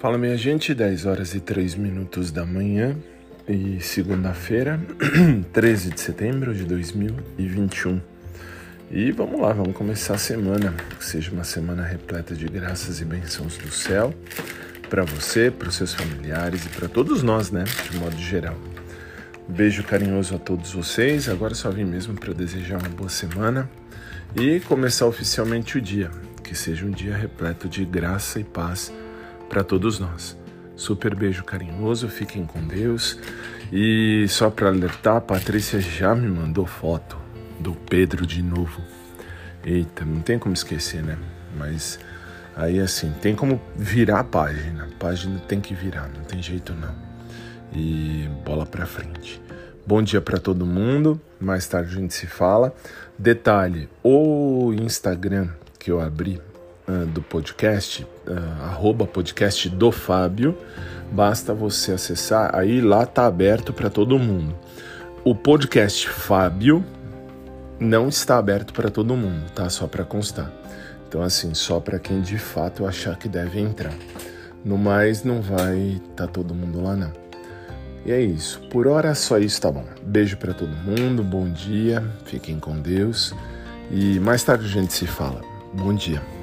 Fala minha gente, 10 horas e 3 minutos da manhã e segunda-feira, 13 de setembro de 2021. E vamos lá, vamos começar a semana, que seja uma semana repleta de graças e bênçãos do céu para você, para os seus familiares e para todos nós, né, de modo geral. Beijo carinhoso a todos vocês. Agora só vim mesmo para desejar uma boa semana e começar oficialmente o dia, que seja um dia repleto de graça e paz para todos nós. Super beijo carinhoso, fiquem com Deus. E só para alertar, a Patrícia já me mandou foto do Pedro de novo. Eita, não tem como esquecer, né? Mas aí assim, tem como virar a página. A página tem que virar, não tem jeito não. E bola para frente. Bom dia para todo mundo. Mais tarde a gente se fala. Detalhe: o Instagram que eu abri uh, do podcast, uh, arroba podcast do Fábio, basta você acessar, aí lá tá aberto para todo mundo. O podcast Fábio não está aberto para todo mundo, tá? Só para constar. Então, assim, só para quem de fato achar que deve entrar. No mais, não vai tá todo mundo lá, não. E é isso. Por hora, só isso tá bom. Beijo para todo mundo, bom dia, fiquem com Deus. E mais tarde a gente se fala. Bom dia.